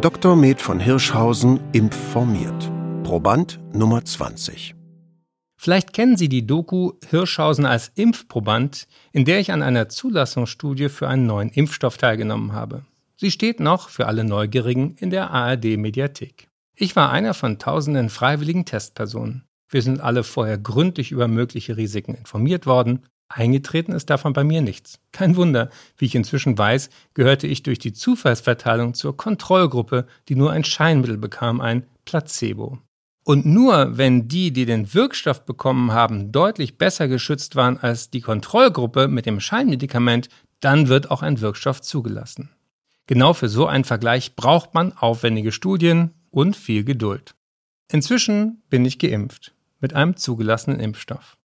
Dr. Med von Hirschhausen impformiert. Proband Nummer 20. Vielleicht kennen Sie die Doku Hirschhausen als Impfproband, in der ich an einer Zulassungsstudie für einen neuen Impfstoff teilgenommen habe. Sie steht noch für alle Neugierigen in der ARD Mediathek. Ich war einer von tausenden freiwilligen Testpersonen. Wir sind alle vorher gründlich über mögliche Risiken informiert worden. Eingetreten ist davon bei mir nichts. Kein Wunder, wie ich inzwischen weiß, gehörte ich durch die Zufallsverteilung zur Kontrollgruppe, die nur ein Scheinmittel bekam, ein Placebo. Und nur wenn die, die den Wirkstoff bekommen haben, deutlich besser geschützt waren als die Kontrollgruppe mit dem Scheinmedikament, dann wird auch ein Wirkstoff zugelassen. Genau für so einen Vergleich braucht man aufwendige Studien und viel Geduld. Inzwischen bin ich geimpft mit einem zugelassenen Impfstoff.